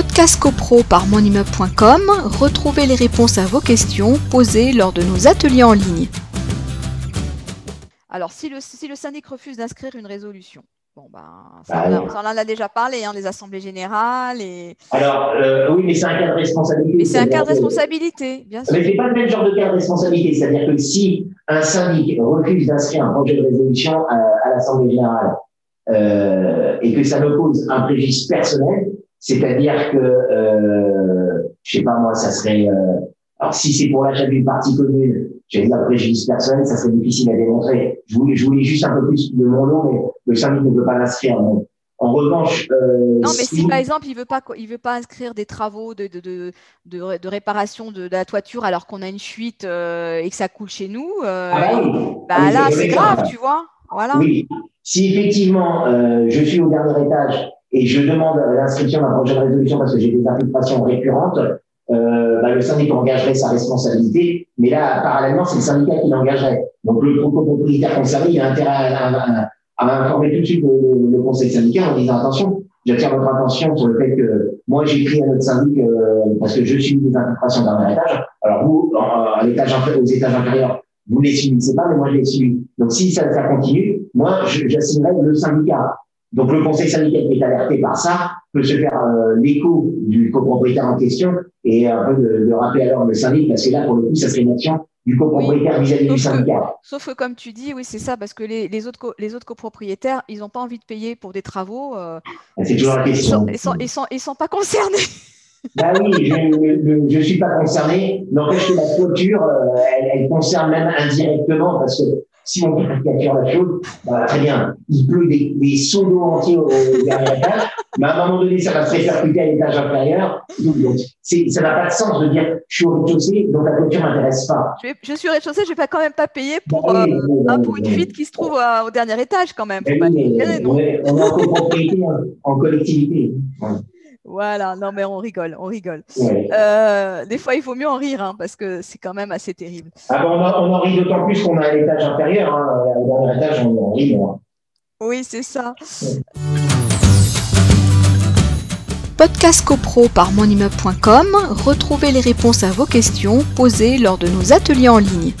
Podcast CoPro par monimmeuble.com, retrouvez les réponses à vos questions posées lors de nos ateliers en ligne. Alors, si le, si le syndic refuse d'inscrire une résolution, bon, ben, Bah, ça, on en a déjà parlé, hein, les assemblées générales, et... Alors, euh, oui, mais c'est un cas de responsabilité. mais c'est un cas de responsabilité, bien sûr. Mais c'est pas le même genre de cas de responsabilité. C'est-à-dire que si un syndic refuse d'inscrire un projet de résolution à, à l'Assemblée générale euh, et que ça me cause un préjudice personnel, c'est-à-dire que, euh, je sais pas moi, ça serait... euh, alors si c'est pour l'achat d'une partie commune, j'allais dire préjudice personnel, ça serait difficile à démontrer. Je voulais, je voulais juste un peu plus de mon nom, mais le syndic ne peut pas l'inscrire. En revanche, euh, Non, mais si par exemple, il veut pas, il veut pas inscrire des travaux de, de, de, de, ré- de réparation de, de la toiture alors qu'on a une fuite euh, et que ça coule chez nous, euh, Ah bah oui. bah Ah oui, là, c'est grave, ça. tu vois. Voilà. Oui, si effectivement euh, je suis au dernier étage et je demande l'inscription d'un projet de résolution parce que j'ai des infiltrations récurrentes, euh, bah, le syndic engagerait sa responsabilité, mais là, parallèlement, c'est le syndicat qui l'engagerait. Donc le copropriétaire concerné, il a intérêt à, à- informer tout de suite le, conseil syndical en disant attention, j'attire votre attention sur le fait que moi j'ai écrit à notre syndic euh, parce que je suis des infiltrations dernier étage. Alors vous, à l'étage aux étages inférieurs, vous les subissez pas, mais moi je les subis. Donc si ça, ça continue, moi j'assignerai le syndicat. Donc le conseil syndical qui est alerté par ça peut se faire euh, l'écho du copropriétaire en question et un peu de, de rappeler alors le syndic, parce que là pour le coup ça serait une action du copropriétaire vis-à-vis du que- syndicat. Sauf que comme tu dis, oui, c'est ça, parce que les, les autres, co- les autres copropriétaires, ils n'ont pas envie de payer pour des travaux. euh, C'est toujours la ils question. sont, ils sont, ils sont, ils sont pas concernés. Bah oui, je ne suis pas concerné. N'empêche que la toiture, euh, elle, elle concerne même indirectement parce que si on caricature la chose, bah, très bien, il pleut des, des seaux d'eau entiers au, au dernier étage, mais à un moment donné, ça va se répercuter à l'étage inférieur. Donc, ça n'a pas de sens de dire je suis au rez-de-chaussée, donc la toiture m'intéresse pas. Je, vais- je suis au rez-de-chaussée, je vais pas quand même pas payer pour, Bah oui, euh, oui, hein, oui, pour une oui. fuite qui se trouve euh, au dernier étage quand même. Faut pas on, est, on est en copropriété, en, en collectivité. Ouais. Voilà, non mais on rigole, on rigole. Ouais. Euh, des fois, il faut mieux en rire hein, parce que c'est quand même assez terrible. Ah ben, on, en- on en rit d'autant plus qu'on est à l'étage inférieur. Hein. Au dernier étage, on en rit. Oui, c'est ça. Podcast CoPro par monimmeuble.com, retrouvez les réponses à vos questions posées lors de nos ateliers en ligne.